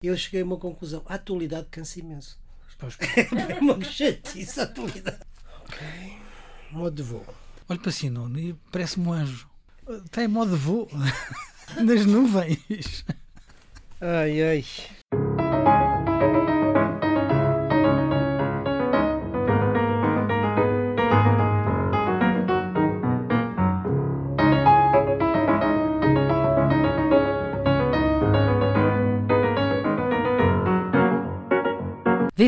Eu cheguei a uma conclusão. A atualidade cansa imenso. É uma chatice a atualidade. Ok. Modo de voo. Olha para si, Nuno, e parece-me um anjo. Está em modo de voo. Nas nuvens. Ai, ai.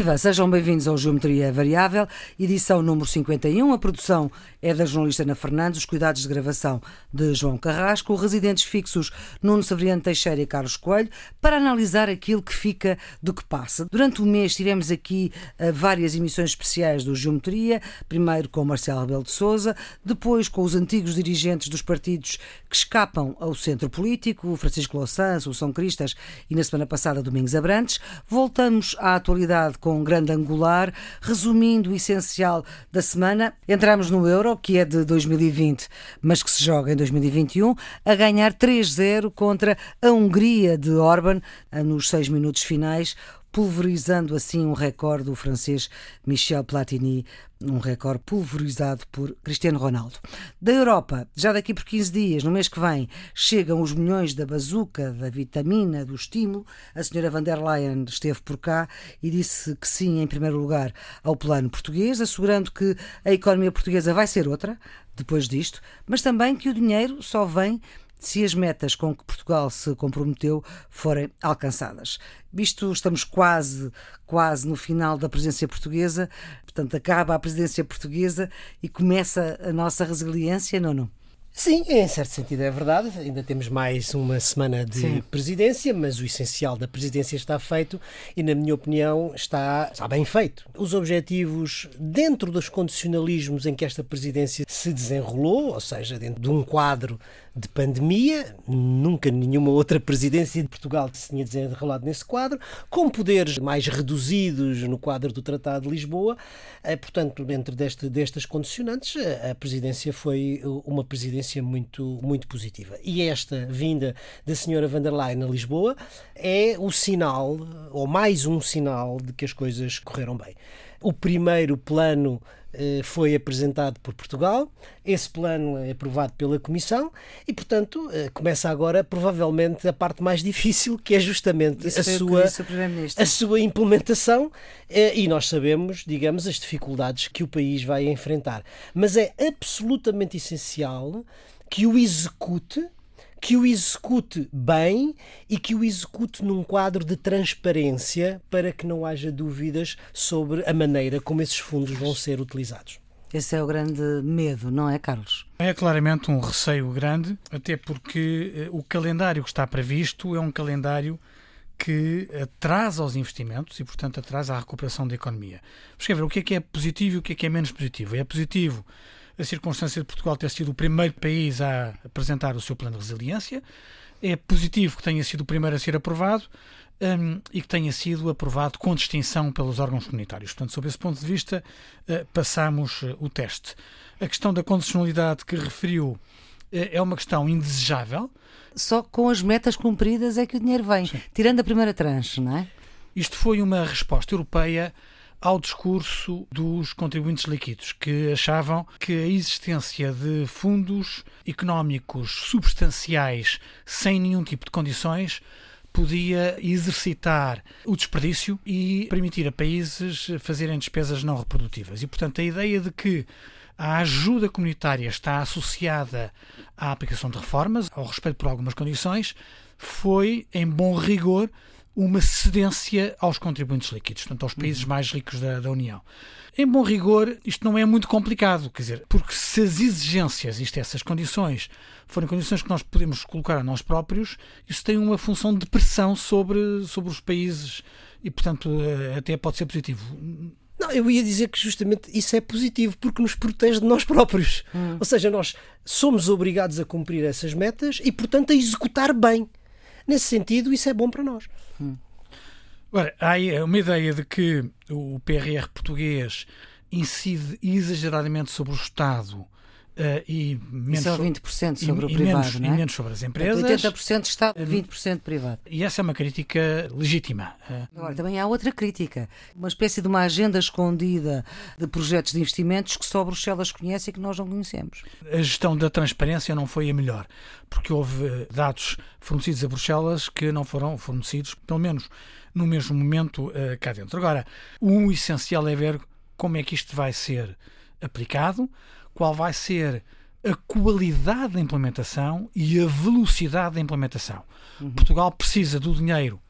Viva, sejam bem-vindos ao Geometria Variável, edição número 51. A produção é da jornalista Ana Fernandes, os cuidados de gravação de João Carrasco, residentes fixos Nuno Severiano Teixeira e Carlos Coelho, para analisar aquilo que fica do que passa. Durante o mês tivemos aqui uh, várias emissões especiais do Geometria, primeiro com Marcelo Rebelo de Sousa, depois com os antigos dirigentes dos partidos que escapam ao centro político, Francisco Louçã, São Cristas e na semana passada Domingos Abrantes. Voltamos à atualidade com um grande angular, resumindo o essencial da semana. Entramos no Euro, que é de 2020, mas que se joga em 2021, a ganhar 3-0 contra a Hungria de Orban nos seis minutos finais pulverizando assim um recorde do francês Michel Platini, um recorde pulverizado por Cristiano Ronaldo. Da Europa, já daqui por 15 dias, no mês que vem, chegam os milhões da bazuca, da vitamina, do estímulo. A senhora van der Leyen esteve por cá e disse que sim, em primeiro lugar, ao plano português, assegurando que a economia portuguesa vai ser outra depois disto, mas também que o dinheiro só vem se as metas com que Portugal se comprometeu forem alcançadas. Visto estamos quase, quase no final da presidência portuguesa, portanto acaba a presidência portuguesa e começa a nossa resiliência, não, não? Sim, em certo sentido é verdade. Ainda temos mais uma semana de Sim. presidência, mas o essencial da presidência está feito e, na minha opinião, está, está bem feito. Os objetivos, dentro dos condicionalismos em que esta presidência se desenrolou, ou seja, dentro de um quadro de pandemia, nunca nenhuma outra presidência de Portugal se tinha desenrolado nesse quadro, com poderes mais reduzidos no quadro do Tratado de Lisboa. Eh, portanto, dentro deste, destas condicionantes, a presidência foi uma presidência muito, muito positiva. E esta vinda da senhora van der Leyen a Lisboa é o sinal, ou mais um sinal, de que as coisas correram bem. O primeiro plano eh, foi apresentado por Portugal, esse plano é aprovado pela Comissão e, portanto, eh, começa agora provavelmente a parte mais difícil, que é justamente a sua, a sua implementação eh, e nós sabemos, digamos, as dificuldades que o país vai enfrentar. Mas é absolutamente essencial que o execute que o execute bem e que o execute num quadro de transparência para que não haja dúvidas sobre a maneira como esses fundos vão ser utilizados. Esse é o grande medo, não é, Carlos? É claramente um receio grande, até porque eh, o calendário que está previsto é um calendário que atrasa os investimentos e, portanto, atrasa a recuperação da economia. Vamos ver o que é que é positivo e o que é que é menos positivo. É positivo a circunstância de Portugal ter sido o primeiro país a apresentar o seu plano de resiliência. É positivo que tenha sido o primeiro a ser aprovado um, e que tenha sido aprovado com distinção pelos órgãos comunitários. Portanto, sob esse ponto de vista, uh, passamos uh, o teste. A questão da condicionalidade que referiu uh, é uma questão indesejável. Só com as metas cumpridas é que o dinheiro vem, Sim. tirando a primeira tranche, não é? Isto foi uma resposta europeia ao discurso dos contribuintes líquidos, que achavam que a existência de fundos económicos substanciais sem nenhum tipo de condições podia exercitar o desperdício e permitir a países fazerem despesas não reprodutivas. E, portanto, a ideia de que a ajuda comunitária está associada à aplicação de reformas, ao respeito por algumas condições, foi, em bom rigor, uma cedência aos contribuintes líquidos, portanto, aos países mais ricos da, da, União. Em bom rigor, isto não é muito complicado, quer dizer, porque se as exigências, isto é, essas condições, forem condições que nós podemos colocar a nós próprios, isso tem uma função de pressão sobre, sobre os países e, portanto, eh, até pode ser positivo. Não, eu ia dizer que justamente isso é positivo porque nos protege de nós próprios. Hum. Ou seja, nós somos obrigados a cumprir essas metas e, portanto, a executar bem. Nesse sentido, isso é bom para nós. Hum. Agora, há uma ideia de que o PRR português incide exageradamente sobre o Estado Uh, e menos Isso é 20% sobre e, o privado, menos, não é? E menos sobre as empresas. 80% Estado, 20% privado. E essa é uma crítica legítima. Agora, também há outra crítica. Uma espécie de uma agenda escondida de projetos de investimentos que só Bruxelas conhece e que nós não conhecemos. A gestão da transparência não foi a melhor, porque houve dados fornecidos a Bruxelas que não foram fornecidos, pelo menos no mesmo momento, uh, cá dentro. Agora, o essencial é ver como é que isto vai ser aplicado, qual vai ser a qualidade da implementação e a velocidade da implementação. Uhum. Portugal precisa do dinheiro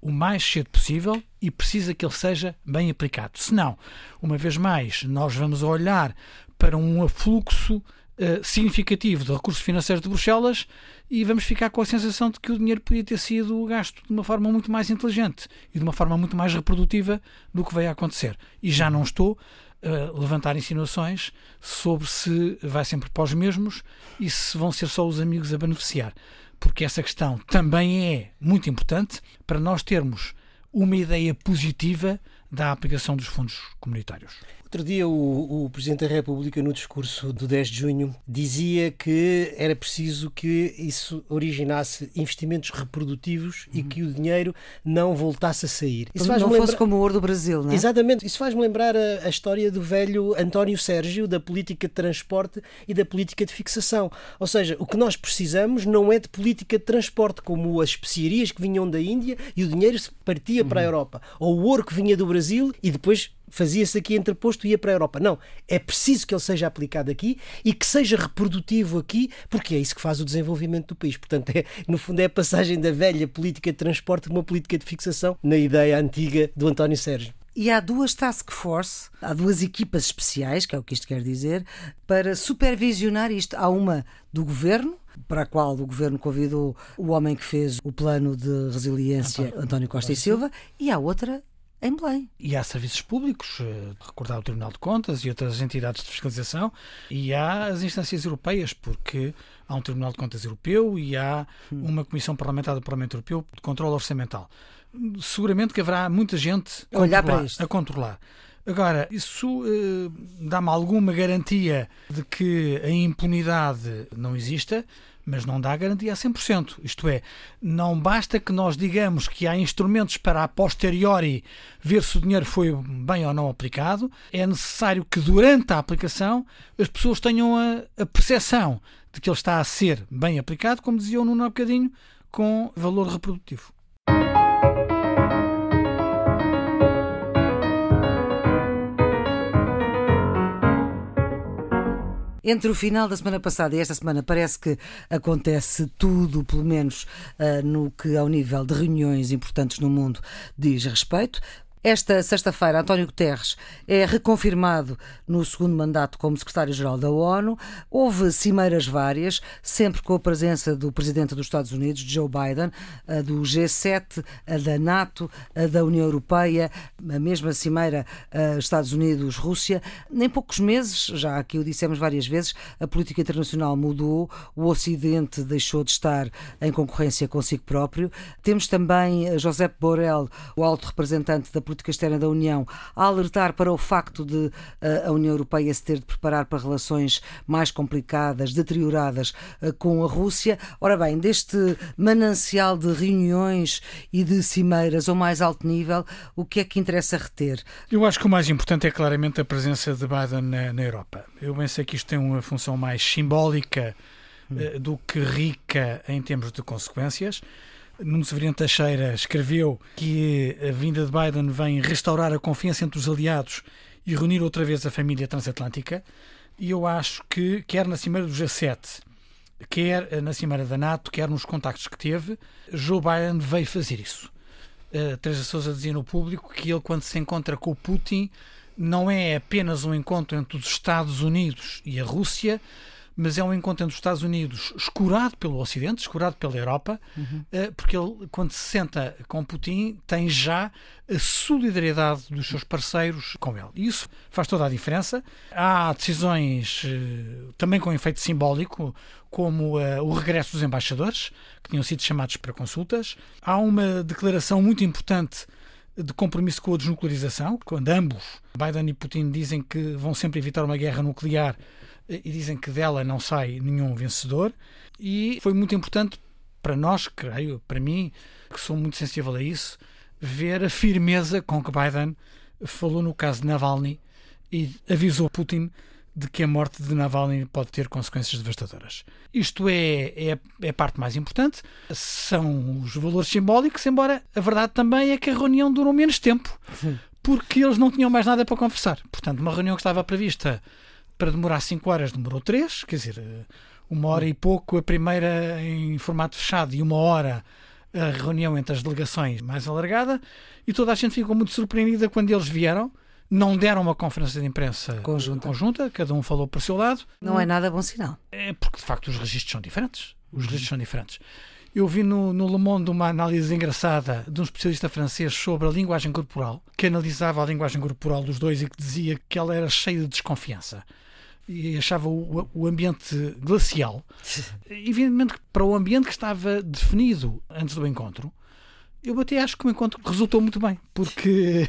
o mais cedo possível e precisa que ele seja bem aplicado. Senão, uma vez mais, nós vamos olhar para um afluxo uh, significativo de recursos financeiros de Bruxelas e vamos ficar com a sensação de que o dinheiro podia ter sido gasto de uma forma muito mais inteligente e de uma forma muito mais reprodutiva do que veio a acontecer. E já não estou a levantar insinuações sobre se vai sempre para os mesmos e se vão ser só os amigos a beneficiar. Porque essa questão também é muito importante para nós termos uma ideia positiva da aplicação dos fundos comunitários. Outro dia, o, o, Presidente da República, no discurso do 10 de junho, dizia que era preciso que isso originasse investimentos reprodutivos uhum. e que o dinheiro não voltasse a sair. Isso não fosse lembra... como o ouro do Brasil, não é? Exatamente. Isso faz-me lembrar a, a, história do velho António Sérgio, da política de transporte e da política de fixação. Ou seja, o que nós precisamos não é de política de transporte, como as especiarias que vinham da Índia e o dinheiro se partia uhum. para a Europa, ou o ouro que vinha do Brasil e depois fazia-se aqui entreposto e ia para a Europa. Não, é preciso que ele seja aplicado aqui e que seja reprodutivo aqui, porque é isso que faz o desenvolvimento do país. Portanto, é, no fundo, é a passagem da velha política de transporte para uma política de fixação na ideia antiga do António Sérgio. E há duas task force, há duas equipas especiais, que é o que isto quer dizer, para supervisionar isto. Há uma do governo, para a qual o governo convidou o homem que fez o plano de resiliência, António, António Costa e Silva, e há outra em Belém. E há serviços públicos, eh, recordar o Tribunal de Contas e outras entidades de fiscalização, e há as instâncias europeias, porque há um Tribunal de Contas Europeu e há hum. uma Comissão Parlamentar do Parlamento Europeu de Controlo Orçamental. Seguramente que haverá muita gente a, Olhar para isto. a controlar. Agora, isso eh, dá-me alguma garantia de que a impunidade não exista, mas não dá garantia a 100%. Isto é, não basta que nós digamos que há instrumentos para a posteriori ver se o dinheiro foi bem ou não aplicado, é necessário que durante a aplicação as pessoas tenham a, a percepção de que ele está a ser bem aplicado, como dizia o Nuno há bocadinho, com valor reprodutivo. Entre o final da semana passada e esta semana parece que acontece tudo, pelo menos uh, no que ao nível de reuniões importantes no mundo diz respeito. Esta sexta-feira, António Guterres é reconfirmado no segundo mandato como secretário-geral da ONU. Houve cimeiras várias, sempre com a presença do presidente dos Estados Unidos, Joe Biden, a do G7, a da NATO, a da União Europeia, a mesma cimeira Estados Unidos-Rússia. Em poucos meses, já aqui o dissemos várias vezes, a política internacional mudou, o Ocidente deixou de estar em concorrência consigo próprio. Temos também José Borrell, o alto representante da política política externa da União a alertar para o facto de eh, a União Europeia se ter de preparar para relações mais complicadas, deterioradas eh, com a Rússia. Ora bem, deste manancial de reuniões e de cimeiras ao mais alto nível, o que é que interessa reter? Eu acho que o mais importante é claramente a presença de Biden na, na Europa. Eu penso que isto tem uma função mais simbólica hum. do que rica em termos de consequências. Nuno Severino Teixeira escreveu que a vinda de Biden vem restaurar a confiança entre os aliados e reunir outra vez a família transatlântica. E eu acho que, quer na Cimeira do G7, quer na Cimeira da NATO, quer nos contactos que teve, Joe Biden veio fazer isso. Uh, Teresa Souza dizia no público que ele, quando se encontra com o Putin, não é apenas um encontro entre os Estados Unidos e a Rússia, mas é um encontro entre os Estados Unidos escurado pelo Ocidente, escurado pela Europa, uhum. porque ele, quando se senta com Putin, tem já a solidariedade dos seus parceiros com ele. E isso faz toda a diferença. Há decisões eh, também com efeito simbólico, como uh, o regresso dos embaixadores, que tinham sido chamados para consultas. Há uma declaração muito importante de compromisso com a desnuclearização, quando ambos, Biden e Putin, dizem que vão sempre evitar uma guerra nuclear e dizem que dela não sai nenhum vencedor. E foi muito importante para nós, creio, para mim, que sou muito sensível a isso, ver a firmeza com que Biden falou no caso de Navalny e avisou Putin de que a morte de Navalny pode ter consequências devastadoras. Isto é, é, é, a parte mais importante, são os valores simbólicos, embora a verdade também é que a reunião durou menos tempo, porque eles não tinham mais nada para conversar. Portanto, uma reunião que estava prevista para demorar 5 horas demorou 3, quer dizer, uma hora e pouco a primeira em formato fechado e uma hora a reunião entre as delegações mais alargada, e toda a gente ficou muito surpreendida quando eles vieram não deram uma conferência de imprensa conjunta. conjunta, cada um falou para o seu lado. Não é nada bom sinal. É porque, de facto, os registros são diferentes. Os registros são diferentes. Eu vi no, no Le Monde uma análise engraçada de um especialista francês sobre a linguagem corporal, que analisava a linguagem corporal dos dois e que dizia que ela era cheia de desconfiança e achava o, o ambiente glacial. Evidentemente, para o ambiente que estava definido antes do encontro, eu até acho que o encontro resultou muito bem, porque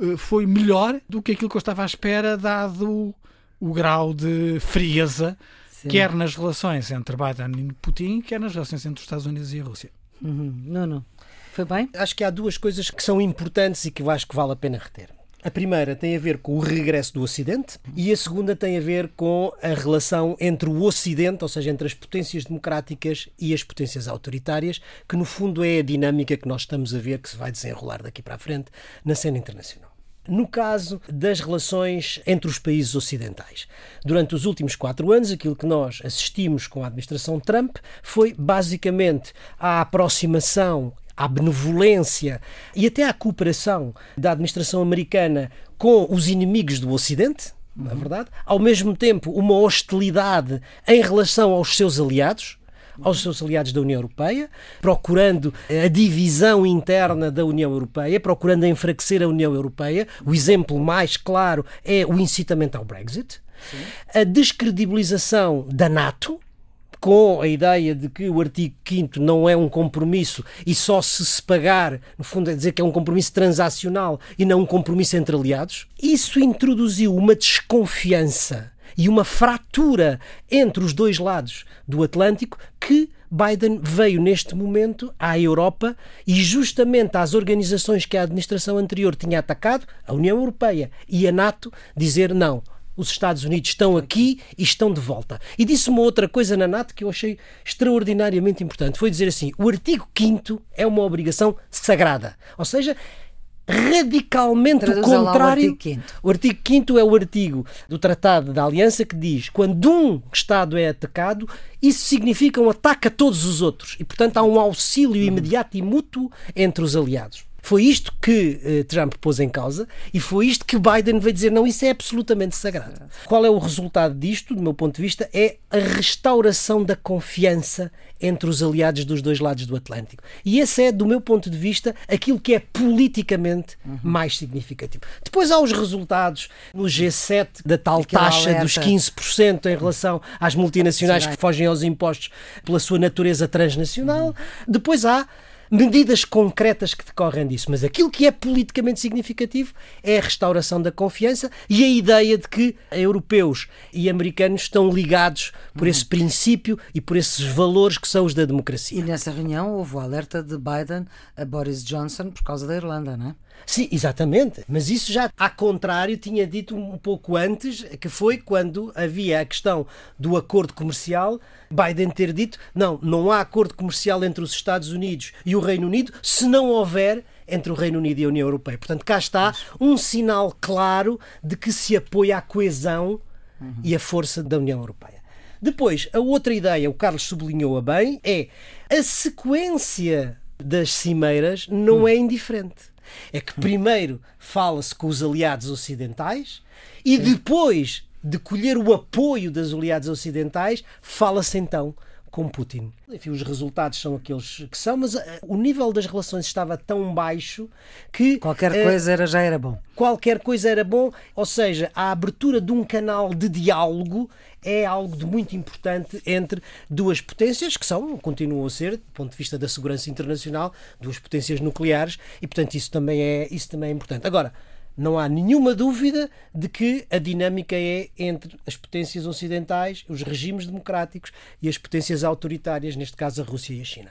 eh, foi melhor do que aquilo que eu estava à espera, dado o grau de frieza, Sim. quer nas relações entre Biden e Putin, quer nas relações entre os Estados Unidos e a Rússia. Uhum. Não, não. Foi bem? Acho que há duas coisas que são importantes e que eu acho que vale a pena reter. A primeira tem a ver com o regresso do Ocidente e a segunda tem a ver com a relação entre o Ocidente, ou seja, entre as potências democráticas e as potências autoritárias, que no fundo é a dinâmica que nós estamos a ver que se vai desenrolar daqui para a frente na cena internacional. No caso das relações entre os países ocidentais, durante os últimos quatro anos, aquilo que nós assistimos com a administração Trump foi basicamente a aproximação à benevolência e até à cooperação da administração americana com os inimigos do Ocidente, na é verdade, ao mesmo tempo uma hostilidade em relação aos seus aliados, aos seus aliados da União Europeia, procurando a divisão interna da União Europeia, procurando enfraquecer a União Europeia. O exemplo mais claro é o incitamento ao Brexit. Sim. A descredibilização da NATO, com a ideia de que o artigo 5 não é um compromisso e só se se pagar, no fundo é dizer que é um compromisso transacional e não um compromisso entre aliados, isso introduziu uma desconfiança e uma fratura entre os dois lados do Atlântico que Biden veio neste momento à Europa e justamente às organizações que a administração anterior tinha atacado, a União Europeia e a NATO, dizer não, os Estados Unidos estão aqui e estão de volta. E disse uma outra coisa na NATO que eu achei extraordinariamente importante. Foi dizer assim: o artigo 5 é uma obrigação sagrada. Ou seja, radicalmente o contrário. O artigo 5 é o artigo do Tratado da Aliança que diz quando um Estado é atacado, isso significa um ataque a todos os outros. E, portanto, há um auxílio imediato e mútuo entre os aliados. Foi isto que uh, Trump pôs em causa e foi isto que Biden veio dizer: não, isso é absolutamente sagrado. Qual é o resultado disto, do meu ponto de vista? É a restauração da confiança entre os aliados dos dois lados do Atlântico. E esse é, do meu ponto de vista, aquilo que é politicamente uhum. mais significativo. Depois há os resultados no G7 da tal Aquela taxa alerta. dos 15% em relação às multinacionais que fogem aos impostos pela sua natureza transnacional. Uhum. Depois há medidas concretas que decorrem disso. Mas aquilo que é politicamente significativo é a restauração da confiança e a ideia de que europeus e americanos estão ligados por esse princípio e por esses valores que são os da democracia. E nessa reunião houve o alerta de Biden a Boris Johnson por causa da Irlanda, não é? Sim, exatamente. Mas isso já, a contrário, tinha dito um pouco antes, que foi quando havia a questão do acordo comercial, Biden ter dito: não, não há acordo comercial entre os Estados Unidos e o Reino Unido se não houver entre o Reino Unido e a União Europeia. Portanto, cá está um sinal claro de que se apoia a coesão uhum. e a força da União Europeia. Depois, a outra ideia, o Carlos sublinhou-a bem, é a sequência das cimeiras não hum. é indiferente. É que primeiro fala-se com os aliados ocidentais e depois de colher o apoio das aliados ocidentais, fala-se então com Putin. Enfim, os resultados são aqueles que são, mas uh, o nível das relações estava tão baixo que. Qualquer uh, coisa era, já era bom. Qualquer coisa era bom, ou seja, a abertura de um canal de diálogo é algo de muito importante entre duas potências que são, continuam a ser, do ponto de vista da segurança internacional, duas potências nucleares e, portanto, isso também é, isso também é importante. Agora, não há nenhuma dúvida de que a dinâmica é entre as potências ocidentais, os regimes democráticos e as potências autoritárias, neste caso a Rússia e a China.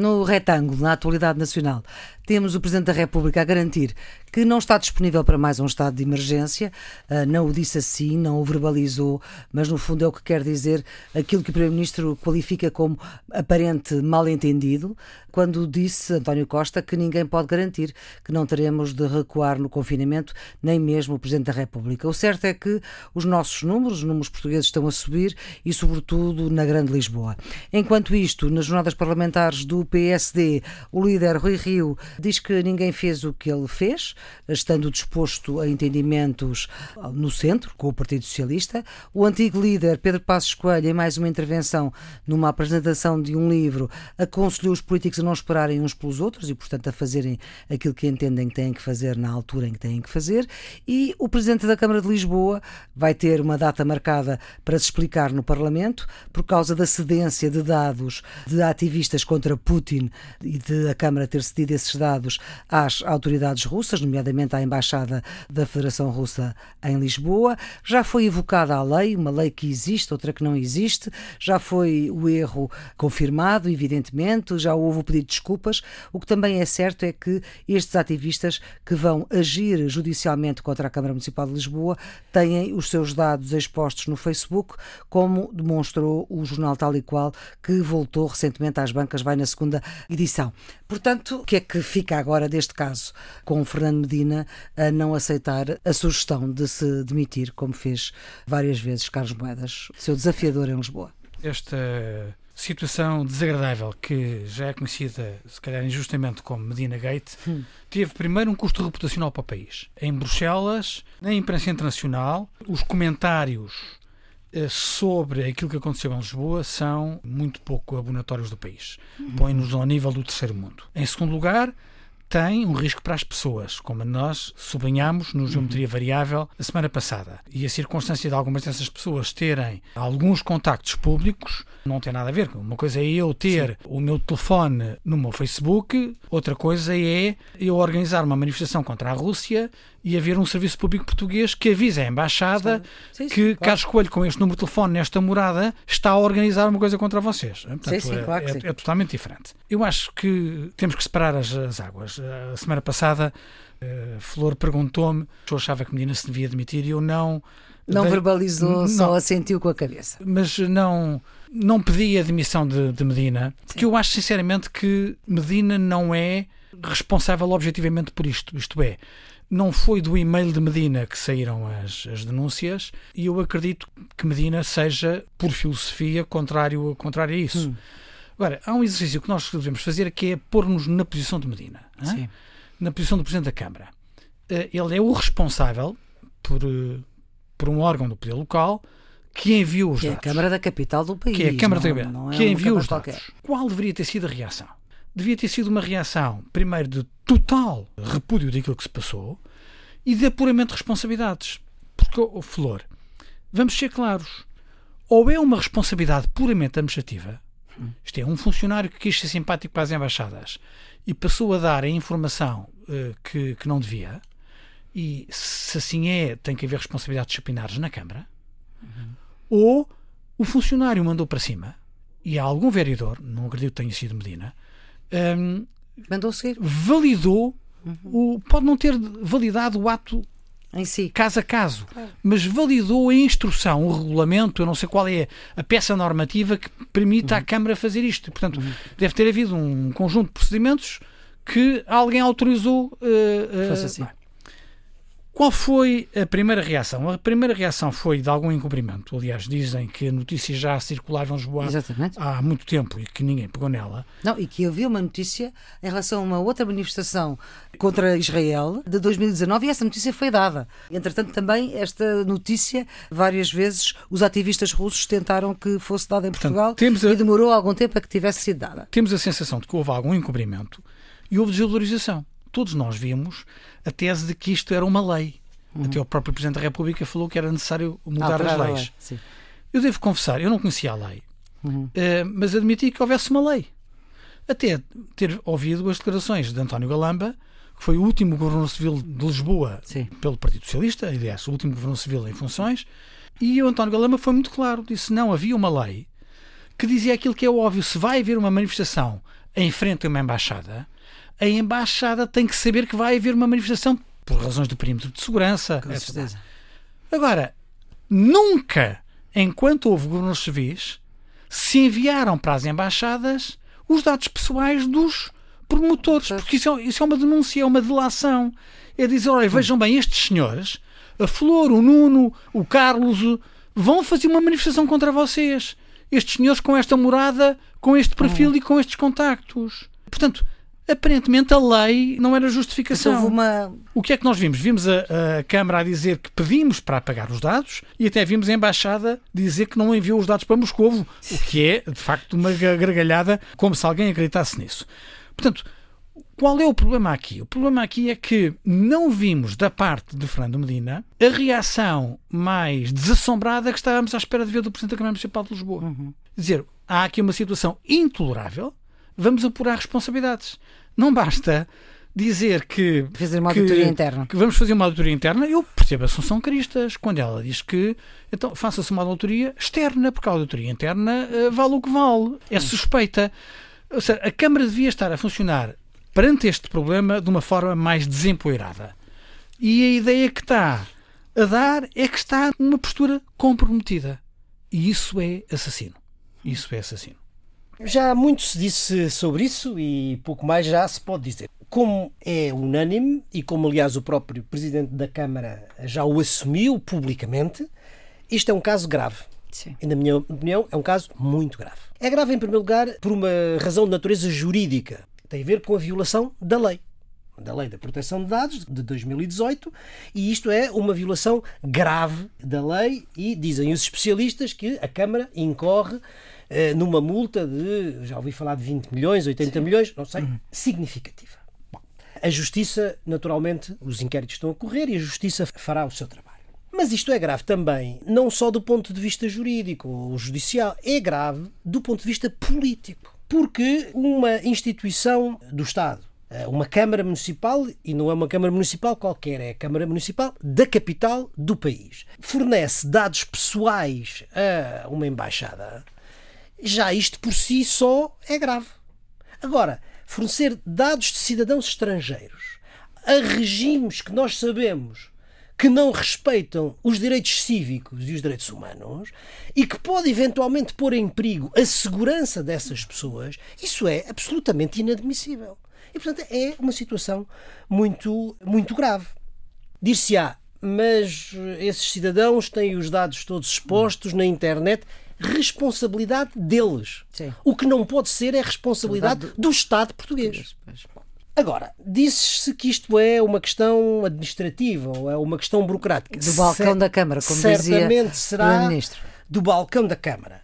No retângulo, na atualidade nacional, temos o Presidente da República a garantir que não está disponível para mais um estado de emergência. Ah, não o disse assim, não o verbalizou, mas no fundo é o que quer dizer aquilo que o Primeiro-Ministro qualifica como aparente mal-entendido, quando disse António Costa que ninguém pode garantir que não teremos de recuar no confinamento, nem mesmo o Presidente da República. O certo é que os nossos números, os números portugueses, estão a subir e, sobretudo, na Grande Lisboa. Enquanto isto, nas jornadas parlamentares do PSD, o líder Rui Rio diz que ninguém fez o que ele fez, estando disposto a entendimentos no centro, com o Partido Socialista. O antigo líder, Pedro Passos Coelho, em mais uma intervenção numa apresentação de um livro, aconselhou os políticos a não esperarem uns pelos outros e, portanto, a fazerem aquilo que entendem que têm que fazer na altura em que têm que fazer. E o Presidente da Câmara de Lisboa vai ter uma data marcada para se explicar no Parlamento por causa da cedência de dados de ativistas contra Putin e de a Câmara ter cedido esses dados às autoridades russas, nomeadamente à Embaixada da Federação Russa em Lisboa. Já foi evocada a lei, uma lei que existe, outra que não existe. Já foi o erro confirmado, evidentemente, já houve o pedido de desculpas. O que também é certo é que estes ativistas que vão agir judicialmente contra a Câmara Municipal de Lisboa têm os seus dados expostos no Facebook, como demonstrou o jornal Tal e Qual, que voltou recentemente às bancas, vai na segunda edição. Portanto, o que é que fica agora deste caso com o Fernando Medina a não aceitar a sugestão de se demitir, como fez várias vezes Carlos Moedas, seu desafiador em Lisboa? Esta situação desagradável que já é conhecida, se calhar injustamente, como Medina Gate, hum. teve primeiro um custo reputacional para o país. Em Bruxelas, na imprensa internacional, os comentários sobre aquilo que aconteceu em Lisboa são muito pouco abonatórios do país. Uhum. Põe-nos ao nível do terceiro mundo. Em segundo lugar, tem um risco para as pessoas, como nós sublinhamos no Geometria uhum. Variável a semana passada. E a circunstância de algumas dessas pessoas terem alguns contactos públicos não tem nada a ver. Uma coisa é eu ter Sim. o meu telefone no meu Facebook, outra coisa é eu organizar uma manifestação contra a Rússia e haver um serviço público português que avise a embaixada sim, sim, que claro. Carlos Coelho, com este número de telefone nesta morada, está a organizar uma coisa contra vocês. Portanto, sim, é, claro é, é, totalmente diferente. Eu acho que temos que separar as, as águas. A semana passada, uh, Flor perguntou-me se eu achava que Medina se devia demitir e eu não. Não dei, verbalizou, não, só assentiu com a cabeça. Mas não, não pedi a demissão de, de Medina, porque eu acho sinceramente que Medina não é responsável objetivamente por isto. Isto é, não foi do e-mail de Medina que saíram as, as denúncias e eu acredito que Medina seja, por filosofia, contrário, contrário a isso. Hum. Agora, há um exercício que nós devemos fazer que é pôr-nos na posição de Medina, na posição do Presidente da Câmara. Eh, ele é o responsável por, eh, por um órgão do poder local que enviou os que dados. É a Câmara da capital do país. Que é a Câmara não, da capital. É que enviou os dados. Qualquer. Qual deveria ter sido a reação? Devia ter sido uma reação, primeiro, de total repúdio daquilo que se passou e de apuramento de responsabilidades. Porque, oh, Flor, vamos ser claros, ou é uma responsabilidade puramente administrativa, isto é, um funcionário que quis ser simpático para as embaixadas e passou a dar a informação uh, que, que não devia, e se assim é, tem que haver responsabilidades disciplinares na Câmara, uhum. ou o funcionário mandou para cima e há algum vereador, não acredito que tenha sido Medina, um, Mandou seguir. Validou, uhum. o, pode não ter validado o ato em si. Caso a caso. Claro. Mas validou a instrução, o regulamento, eu não sei qual é a peça normativa que permite uhum. à Câmara fazer isto. Portanto, uhum. deve ter havido um conjunto de procedimentos que alguém autorizou. Uh, uh, Fosse assim. Qual foi a primeira reação? A primeira reação foi de algum encobrimento. Aliás, dizem que a notícia já circulava em Lisboa Exatamente. há muito tempo e que ninguém pegou nela. Não, e que havia uma notícia em relação a uma outra manifestação contra Israel de 2019 e essa notícia foi dada. Entretanto, também esta notícia, várias vezes, os ativistas russos tentaram que fosse dada em Portugal Portanto, a... e demorou algum tempo a que tivesse sido dada. Temos a sensação de que houve algum encobrimento e houve desvalorização todos nós vimos a tese de que isto era uma lei. Uhum. Até o próprio Presidente da República falou que era necessário mudar as leis. Eu devo confessar, eu não conhecia a lei. uhum. uh, mas admiti que houvesse uma lei. Até ter ouvido as declarações de António Galamba, que foi o último governador civil de Lisboa Sim. pelo Partido Socialista, aliás, o último governador civil em funções, e o António Galamba foi muito claro, disse não, havia uma lei que dizia aquilo que é óbvio, se vai haver uma manifestação em frente a uma embaixada, a embaixada tem que saber que vai haver uma manifestação por razões do perímetro de segurança. Com certeza. Agora, nunca, enquanto houve governadores civis, se enviaram para as embaixadas os dados pessoais dos promotores, porque isso é, isso é uma denúncia, é uma delação. É dizer, olha, vejam bem, estes senhores, a Flor, o Nuno, o Carlos, vão fazer uma manifestação contra vocês. Estes senhores com esta morada, com este perfil hum. e com estes contactos. Portanto, aparentemente a lei não era justificação. Uma... O que é que nós vimos? Vimos a, a, Câmara a dizer que pedimos para apagar os dados e até vimos a Embaixada dizer que não enviou os dados para Moscovo, o que é, de facto, uma gargalhada, como se alguém acreditasse nisso. Portanto, qual é o problema aqui? O problema aqui é que não vimos da parte de Fernando Medina a reação mais desassombrada que estávamos à espera de ver do Presidente da Câmara Municipal de Lisboa. Uhum. Dizer, há aqui uma situação intolerável, vamos apurar responsabilidades. Não basta dizer que. Fazer uma auditoria que, interna. Que vamos fazer uma auditoria interna. Eu percebo a Assunção Cristas quando ela diz que então faça-se uma auditoria externa, porque a auditoria interna uh, vale o que vale. É hum. suspeita. Ou seja, a Câmara devia estar a funcionar perante este problema de uma forma mais desempoeirada. E a ideia que está a dar é que está numa postura comprometida. E isso é assassino. Isso é assassino. Já muito se disse sobre isso e pouco mais já se pode dizer. Como é unânime e como, aliás, o próprio Presidente da Câmara já o assumiu publicamente, isto é um caso grave. Sim. E, na minha opinião, é um caso muito grave. É grave, em primeiro lugar, por uma razão de natureza jurídica. Tem a ver com a violação da lei da Lei da Proteção de Dados de 2018 e isto é uma violação grave da lei e dizem os especialistas que a Câmara incorre eh, numa multa de, já ouvi falar de 20 milhões, 80 Sim. milhões, não sei, uhum. significativa. Bom, a Justiça, naturalmente, os inquéritos estão a correr e a Justiça fará o seu trabalho. Mas isto é grave também, não só do ponto de vista jurídico ou judicial, é grave do ponto de vista político. Porque uma instituição do Estado, eh, uma Câmara Municipal, e não é uma Câmara Municipal qualquer, é a Câmara Municipal da capital do país, fornece dados pessoais a uma embaixada já isto por si só é grave. Agora, fornecer dados de cidadãos estrangeiros a regimes que nós sabemos que não respeitam os direitos cívicos e os direitos humanos e que pode eventualmente pôr em perigo a segurança dessas pessoas, isso é absolutamente inadmissível. E, portanto, é uma situação muito, muito grave. Dir-se-á, mas esses cidadãos têm os dados todos expostos na internet responsabilidade deles. Sim. O que não pode ser é responsabilidade do... do Estado português. Agora, disse-se que isto é uma questão administrativa ou é uma questão burocrática. Do balcão da Câmara, como Certamente dizia será o Ministro. do balcão da Câmara.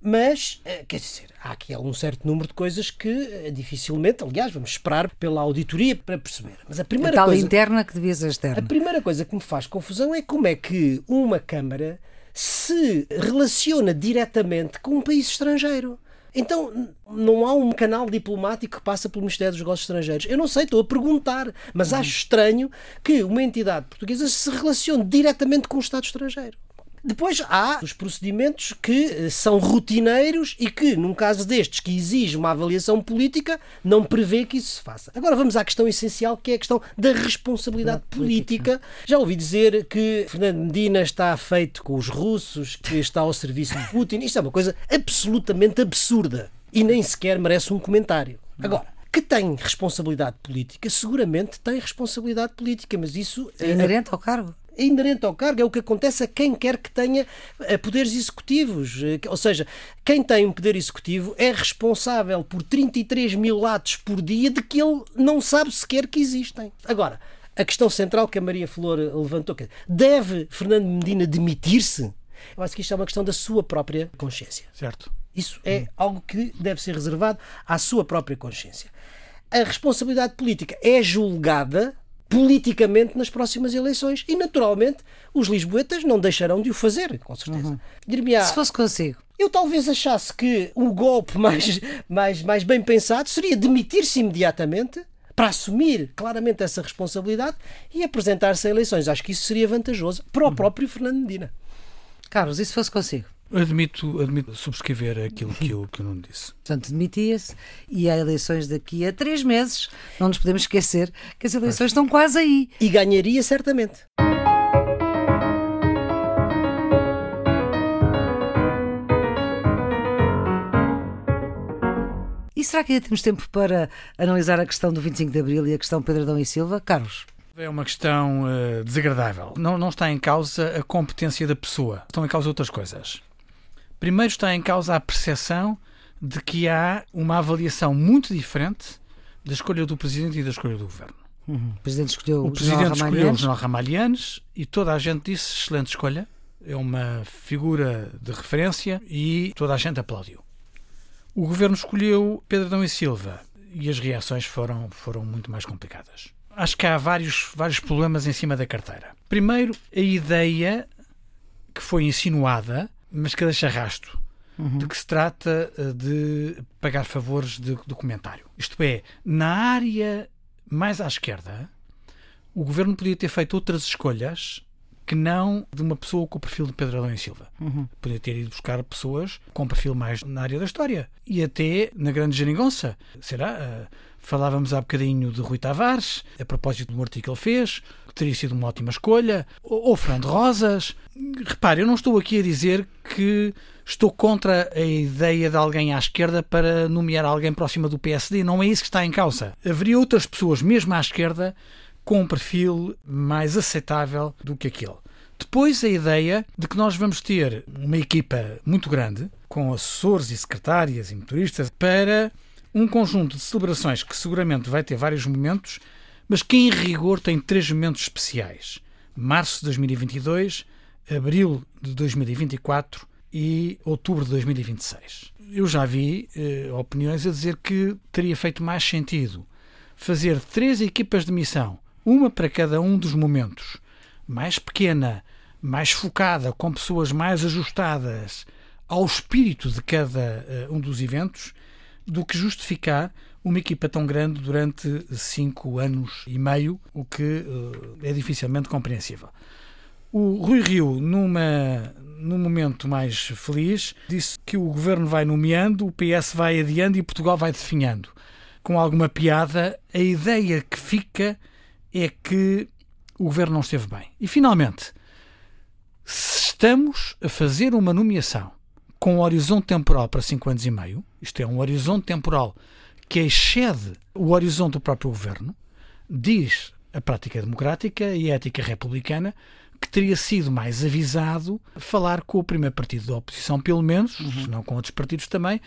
Mas, eh, quer dizer, há aqui um certo número de coisas que eh, dificilmente, aliás, vamos esperar pela auditoria para perceber. Mas a primeira a tal coisa, interna que devia ser externa. A primeira coisa que me faz confusão é como é que uma Câmara se relaciona diretamente com um país estrangeiro. Então, não há um canal diplomático que passa pelo Ministério dos Negócios Estrangeiros. Eu não sei, estou a perguntar, mas acho estranho que uma entidade portuguesa se relacione diretamente com o Estado estrangeiro. Depois há os procedimentos que eh, são rotineiros e que, num caso destes, que exige uma avaliação política, não prevê que isso se faça. Agora vamos à questão essencial, que é a questão da responsabilidade política. Já ouvi dizer que Fernando Medina está feito com os russos, que está ao serviço de Putin. Isto é uma coisa absolutamente absurda e nem sequer merece um comentário. Agora, que tem responsabilidade política, seguramente tem responsabilidade política, mas isso é inerente ao cargo é inerente ao cargo, é o que acontece a quem quer que tenha eh, poderes executivos. Eh, ou seja, quem tem um poder executivo é responsável por 33 mil atos por dia de que ele não sabe sequer que existem. Agora, a questão central que a Maria Flor levantou, deve Fernando Medina demitir-se? Eu acho que isto é uma questão da sua própria consciência. Certo. Isso é hum. algo que deve ser reservado à sua própria consciência. A responsabilidade política é julgada politicamente nas próximas eleições. E, naturalmente, os lisboetas não deixarão de o fazer, com certeza. Uhum. Se fosse consigo. Eu talvez achasse que o golpe mais, mais, mais bem pensado seria demitir-se imediatamente para assumir claramente essa responsabilidade e apresentar-se a eleições. Acho que isso seria vantajoso para o uhum. próprio Fernando Medina. Carlos, e se fosse consigo? Admito, admito subscrever aquilo que eu, que eu não disse. Portanto, demitia-se e há eleições daqui a três meses. Não nos podemos esquecer que as eleições estão quase aí. E ganharia certamente. E será que ainda temos tempo para analisar a questão do 25 de Abril e a questão Pedro Adão e Silva? Carlos? É uma questão uh, desagradável. Não, não está em causa a competência da pessoa, estão em causa outras coisas. Primeiro está em causa a percepção de que há uma avaliação muito diferente da escolha do Presidente e da escolha do Governo. Uhum. O Presidente escolheu o, Presidente escolheu o General Ramalhianes e toda a gente disse excelente escolha. É uma figura de referência e toda a gente aplaudiu. O governo escolheu Pedro Adão e Silva e as reações foram, foram muito mais complicadas. Acho que há vários, vários problemas em cima da carteira. Primeiro, a ideia que foi insinuada, mas que deixa rasto, uhum. de que se trata eh, de pagar favores de documentário. Isto é, na área mais à esquerda, o governo podia ter feito outras escolhas que não de uma pessoa com o perfil de Pedro Adão e Silva. Uhum. Podia ter ido buscar pessoas com perfil mais na área da história. E até na grande geringonça. Será? Uh, falávamos há bocadinho de Rui Tavares, a propósito do artigo que ele fez, teria sido uma ótima escolha. Ou, ou Fernando Rosas. Repare, eu não estou aqui a dizer que estou contra a ideia de alguém à esquerda para nomear alguém próxima do PSD. Não é isso que está em causa. Haveria outras pessoas, mesmo à esquerda, com um perfil mais aceitável do que aquele. Depois a ideia de que nós vamos ter uma equipa muito grande, com assessores e secretárias e motoristas, para um conjunto de celebrações que seguramente vai ter vários momentos, mas que em rigor tem três momentos especiais: março de 2022, abril de 2024 e outubro de 2026. Eu já vi eh, opiniões a dizer que teria feito mais sentido fazer três equipas de missão uma para cada um dos momentos, mais pequena, mais focada, com pessoas mais ajustadas ao espírito de cada uh, um dos eventos, do que justificar uma equipa tão grande durante cinco anos e meio, o que uh, é dificilmente compreensível. O Rui Rio, numa, num momento mais feliz, disse que o governo vai nomeando, o PS vai adiando e Portugal vai definhando. Com alguma piada, a ideia que fica é que o governo não esteve bem. E finalmente, se estamos a fazer uma nomeação com um horizonte temporal para 5 anos e meio, isto é, um horizonte temporal que excede o horizonte do próprio governo, diz a prática democrática e a ética republicana que teria sido mais avisado falar com o primeiro partido da oposição, pelo menos, uhum. se não com outros partidos também,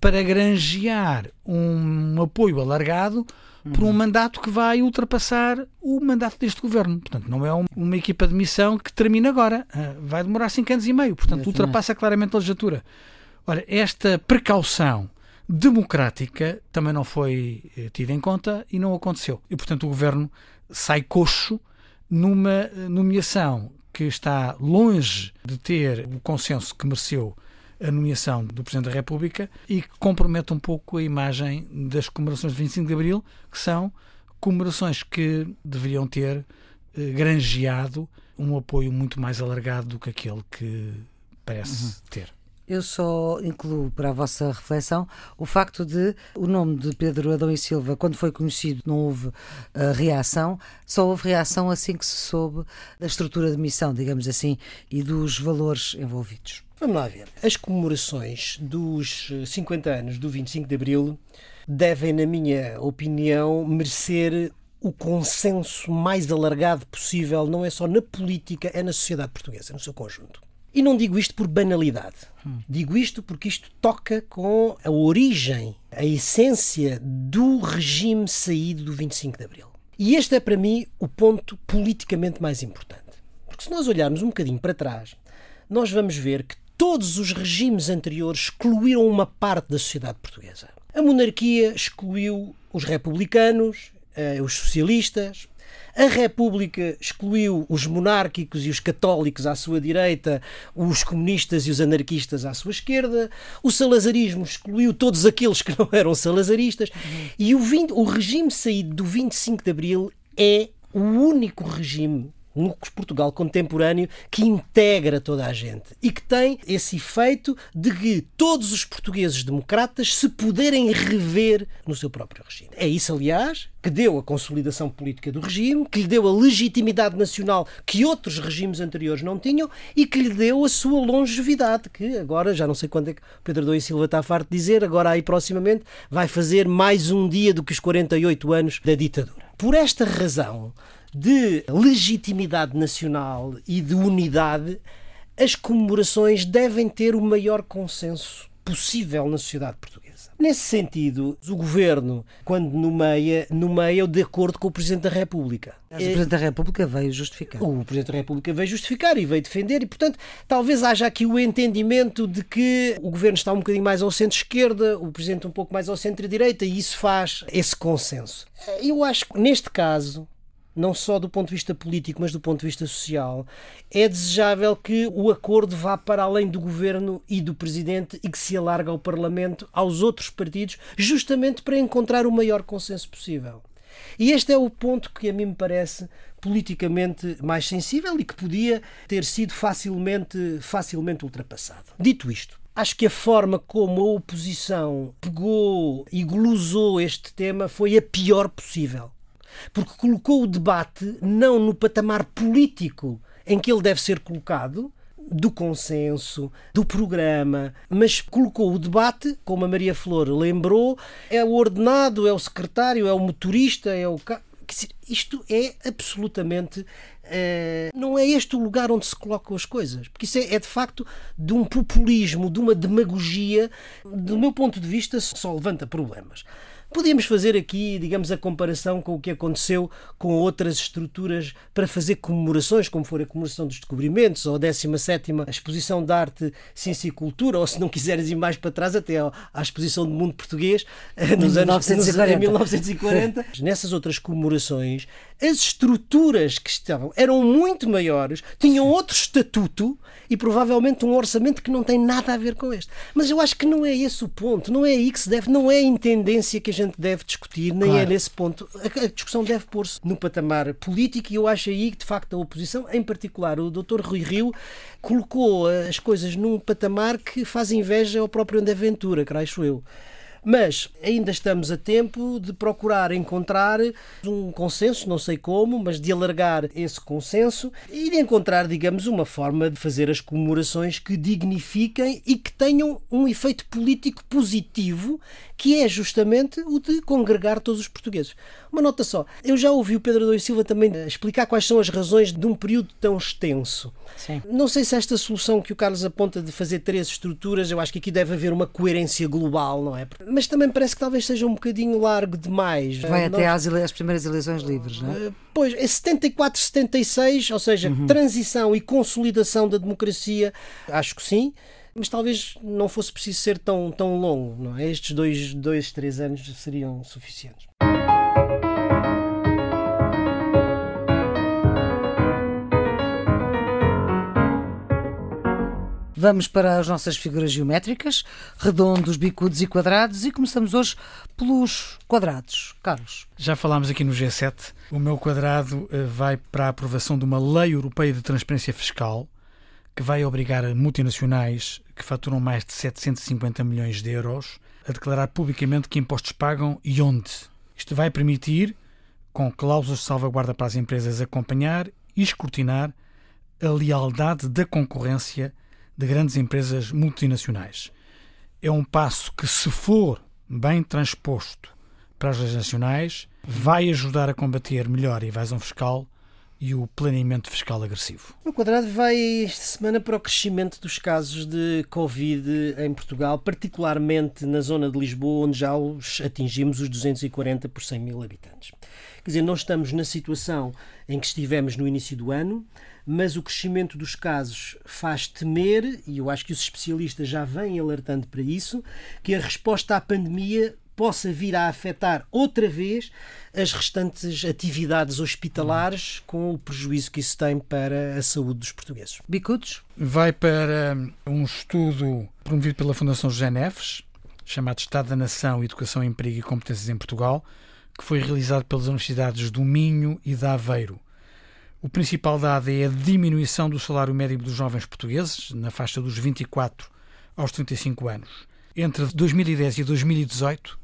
para granjear um apoio alargado por um mandato que vai ultrapassar o mandato deste governo. Portanto, não é uma equipa de missão que termina agora. Ah, vai demorar cinco anos e meio. Portanto, ultrapassa claramente a legislatura. Ora, esta precaução democrática também não foi eh, tida em conta e não aconteceu. E, portanto, o governo sai coxo numa eh, nomeação que está longe de ter o consenso que mereceu a nomeação do Presidente da República e que compromete um pouco a imagem das comemorações de 25 de Abril, que são comemorações que deveriam ter eh, granjeado um apoio muito mais alargado do que aquele que parece uhum. ter. Eu só incluo para a vossa reflexão o facto de o nome de Pedro Adão e Silva, quando foi conhecido, não houve uh, reação, só houve reação assim que se soube da estrutura de missão, digamos assim, e dos valores envolvidos. Vamos lá ver. As comemorações dos 50 anos do 25 de Abril devem, na minha opinião, merecer o consenso mais alargado possível, não é só na política, é na sociedade portuguesa, no seu conjunto. E não digo isto por banalidade. Hum. Digo isto porque isto toca com a origem, a essência do regime saído do 25 de Abril. E este é para mim o ponto politicamente mais importante. Porque se nós olharmos um bocadinho para trás, nós vamos ver que todos os regimes anteriores excluíram uma parte da sociedade portuguesa. A monarquia excluiu os republicanos, eh, os socialistas, A República excluiu os monárquicos e os católicos à sua direita, os comunistas e os anarquistas à sua esquerda. O salazarismo excluiu todos aqueles que não eram salazaristas. Uhum. E o, 20, o regime saído do 25 de Abril é o único regime no Portugal contemporâneo que integra toda a gente e que tem esse efeito de que todos os portugueses democratas se puderem rever no seu próprio regime. É isso, aliás, que deu a consolidação política do regime, que lhe deu a legitimidade nacional que outros regimes anteriores não tinham e que lhe deu a sua longevidade, que agora, já não sei quando é que Pedro Dom Silva está farto de dizer, agora aí proximamente vai fazer mais um dia do que os 48 anos da ditadura. Por esta razão, de legitimidade nacional e de unidade, as comemorações devem ter o maior consenso possível na sociedade portuguesa. Nesse sentido, o governo, quando nomeia, nomeia de acordo com o Presidente da República. Mas o Presidente da República veio justificar. O Presidente da República veio justificar e veio defender, e, portanto, talvez haja aqui o entendimento de que o governo está um bocadinho mais ao centro-esquerda, o Presidente um pouco mais ao centro-direita, e isso faz esse consenso. Eu acho que, neste caso, não só do ponto de vista político, mas do ponto de vista social, é desejável que o acordo vá para além do governo e do presidente e que se alargue ao Parlamento, aos outros partidos, justamente para encontrar o maior consenso possível. E este é o ponto que a mim me parece politicamente mais sensível e que podia ter sido facilmente, facilmente ultrapassado. Dito isto, acho que a forma como a oposição pegou e glosou este tema foi a pior possível porque colocou o debate não no patamar político em que ele deve ser colocado, do consenso, do programa, mas colocou o debate, como a Maria Flor lembrou, é o ordenado, é o secretário, é o motorista, é o. Isto é absolutamente. É, não é este o lugar onde se colocam as coisas, porque isso é, é, de facto de um populismo, de uma demagogia, do meu ponto de vista, só levanta problemas. Podíamos fazer aqui, digamos, a comparação com o que aconteceu com outras estruturas para fazer comemorações, como for a comemoração dos descobrimentos, ou a 17 Exposição de Arte, Ciência e Cultura, ou se não quiseres ir mais para trás, até à Exposição do Mundo Português, eh, nos anos 1940. Em 1940. Nessas outras comemorações, as estruturas que estavam eram muito maiores, tinham outro estatuto e provavelmente um orçamento que não tem nada a ver com este. Mas eu acho que não é esse o ponto, não é aí que se deve, não é a intendência que a gente deve discutir, nem é claro. é nesse ponto. A, discussão deve pôr-se no patamar político e eu acho aí que, de facto, a oposição, em particular o Dr. Rui Rio, colocou as coisas num patamar que faz inveja ao próprio André Ventura, acho eu. Mas ainda estamos a tempo de procurar encontrar um consenso, não sei como, mas de alargar esse consenso e de encontrar, digamos, uma forma de fazer as comemorações que dignifiquem e que tenham um efeito político positivo, que é justamente o de congregar todos os portugueses. Uma nota só, eu já ouvi o Pedro Adão Silva também explicar quais são as razões de um período tão extenso. Sim. Não sei se esta solução que o Carlos aponta de fazer três estruturas, eu acho que aqui deve haver uma coerência global, não é? Mas também parece que talvez seja um bocadinho largo demais. Vai Nós... até às, ele... às primeiras eleições livres, não é? Eh, pois, é 74, 76, ou seja, uhum. transição e consolidação da democracia, acho que sim mas talvez não fosse preciso ser tão, tão longo, não é? Estes dois, dois, três anos seriam suficientes. Vamos para as nossas figuras geométricas, redondos, bicudos e quadrados, e começamos hoje pelos quadrados. Carlos. Já falámos aqui no G7. O meu quadrado eh, vai para a aprovação de uma lei europeia de transparência fiscal que vai obrigar multinacionais que faturam mais de 750 milhões de euros a declarar publicamente que impostos pagam e onde. Isto vai permitir, com cláusulas de salvaguarda para as empresas, acompanhar e escrutinar a lealdade da concorrência de grandes empresas multinacionais. É um passo que, se for bem transposto para as leis nacionais, vai ajudar a combater melhor a evasão fiscal e o planeamento fiscal agressivo. O quadrado vai esta semana para o crescimento dos casos de Covid em Portugal, particularmente na zona de Lisboa, onde já os atingimos os 240 por 100 mil habitantes. Quer dizer, não estamos na situação em que estivemos no início do ano, mas o crescimento dos casos faz temer, e eu acho que os especialistas já vêm alertando para isso, que a resposta à pandemia possa vir a afetar outra vez as restantes atividades hospitalares, com o prejuízo que isso tem para a saúde dos portugueses. Bicudos? Vai para um estudo promovido pela Fundação José Neves, chamado Estado da Nação, Educação, Emprego e Competências em Portugal, que foi realizado pelas universidades do Minho e da Aveiro. O principal dado é a diminuição do salário médio dos jovens portugueses, na faixa dos 24 aos 35 anos. Entre 2010 e 2018,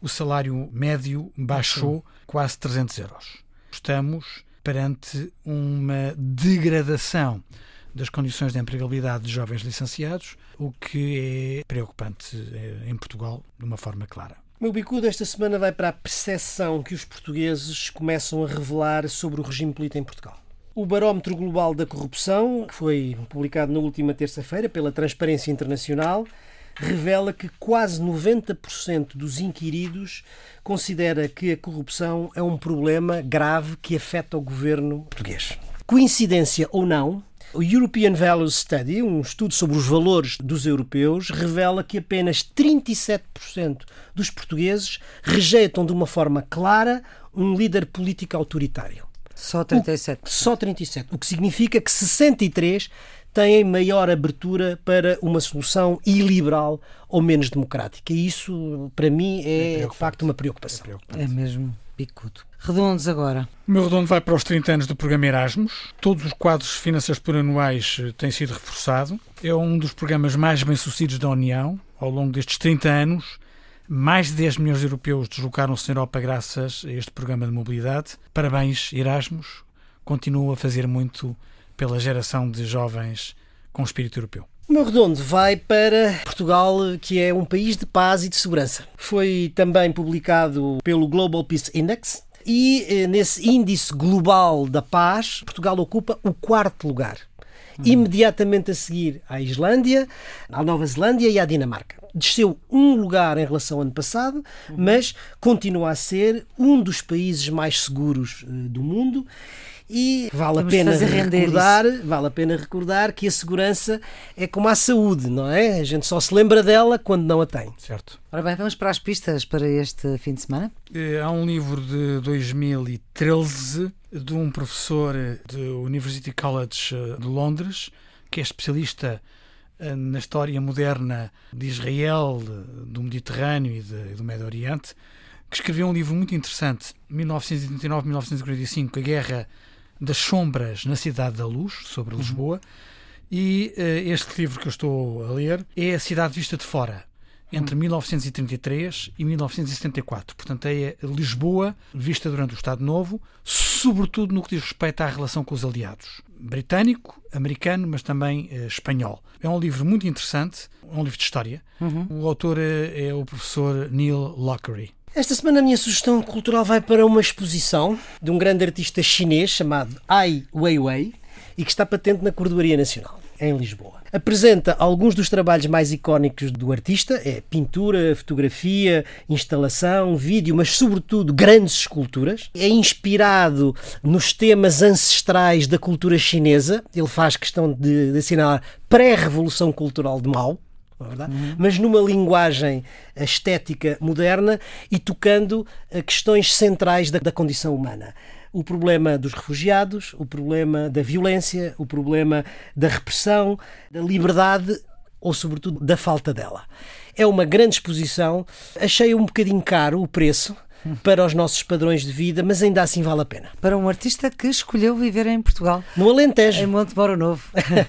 o salário médio baixou quase 300 euros. Estamos perante uma degradação das condições de empregabilidade de jovens licenciados, o que é preocupante eh, em Portugal de uma forma clara. O meu bicudo esta semana vai para a percepção que os portugueses começam a revelar sobre o regime político em Portugal. O Barómetro Global da Corrupção, que foi publicado na última terça-feira pela Transparência Internacional, revela que quase 90% dos inquiridos considera que a corrupção é um problema grave que afeta o governo português. Coincidência ou não, o European Values Study, um estudo sobre os valores dos europeus, revela que apenas 37% dos portugueses rejeitam de uma forma clara um líder político autoritário. Só 37%. O, só 37%. O que significa que 63% têm maior abertura para uma solução iliberal ou menos democrática. E isso, para mim, é, é de facto uma preocupação. É, é mesmo picudo. Redondos agora. O meu redondo vai para os 30 anos do programa Erasmus. Todos os quadros financeiros plurianuais eh, têm sido reforçado. É um dos programas mais bem-sucedidos da União. Ao longo destes 30 anos, mais de 10 milhões de europeus deslocaram-se na Europa graças a este programa de mobilidade. Parabéns, Erasmus. Continua a fazer muito pela geração de jovens com espírito europeu. O meu redondo vai para Portugal, que é um país de paz e de segurança. Foi também publicado pelo Global Peace Index e eh, nesse índice global da paz, Portugal ocupa o quarto lugar. Uhum. Imediatamente a seguir à Islândia, à Nova Zelândia e à Dinamarca. Desceu um lugar em relação ao ano passado, uhum. mas continua a ser um dos países mais seguros uh, do mundo e vale a pena recordar, vale a pena recordar que a segurança é como a saúde, não é? A gente só se lembra dela quando não a tem. Certo. Ora bem, vamos para as pistas para este fim de semana. Eh, há um livro de 2013 de um professor do University College eh, de Londres, que é especialista eh, na história moderna de Israel, do Mediterrâneo e do Médio Oriente, que escreveu um livro muito interessante, 1939-1945, A Guerra das Sombras na Cidade da Luz, sobre uhum. Lisboa. E uh, este livro que eu estou a ler é A Cidade Vista de Fora, entre 1933 e 1974. Portanto, é Lisboa vista durante o Estado Novo, sobretudo no que diz respeito à relação com os aliados. Britânico, americano, mas também uh, espanhol. É um livro muito interessante, um livro de história. Uhum. O autor é, é o professor Neil Lockery. Esta semana a minha sugestão cultural vai para uma exposição de um grande artista chinês chamado Ai Weiwei e que está patente na Cordoaria Nacional, em Lisboa. Apresenta alguns dos trabalhos mais icónicos do artista, é pintura, fotografia, instalação, vídeo, mas sobretudo grandes esculturas. É inspirado nos temas ancestrais da cultura chinesa. Ele faz questão de, de assinalar pré-revolução cultural de Mao, é uhum. mas numa linguagem estética moderna e tocando a questões centrais da, da condição humana o problema dos refugiados, o problema da violência, o problema da repressão, da liberdade ou, sobretudo, da falta dela. É uma grande exposição. Achei um bocadinho caro o preço, para os nossos padrões de vida, mas ainda assim vale a pena. Para um artista que escolheu viver em Portugal. No Alentejo. Em Monte Moro Novo.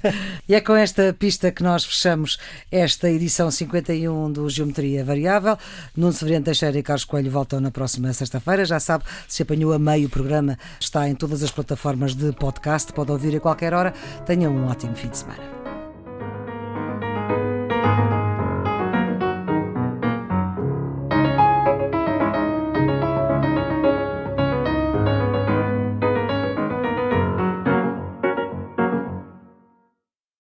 e é com esta pista que nós fechamos esta edição 51 do Geometria Variável. Nuno Severiano Teixeira e Carlos Coelho voltam na próxima sexta-feira. Já sabe, se apanhou a meio, o programa está em todas as plataformas de podcast, pode ouvir a qualquer hora. Tenha um ótimo fim de semana.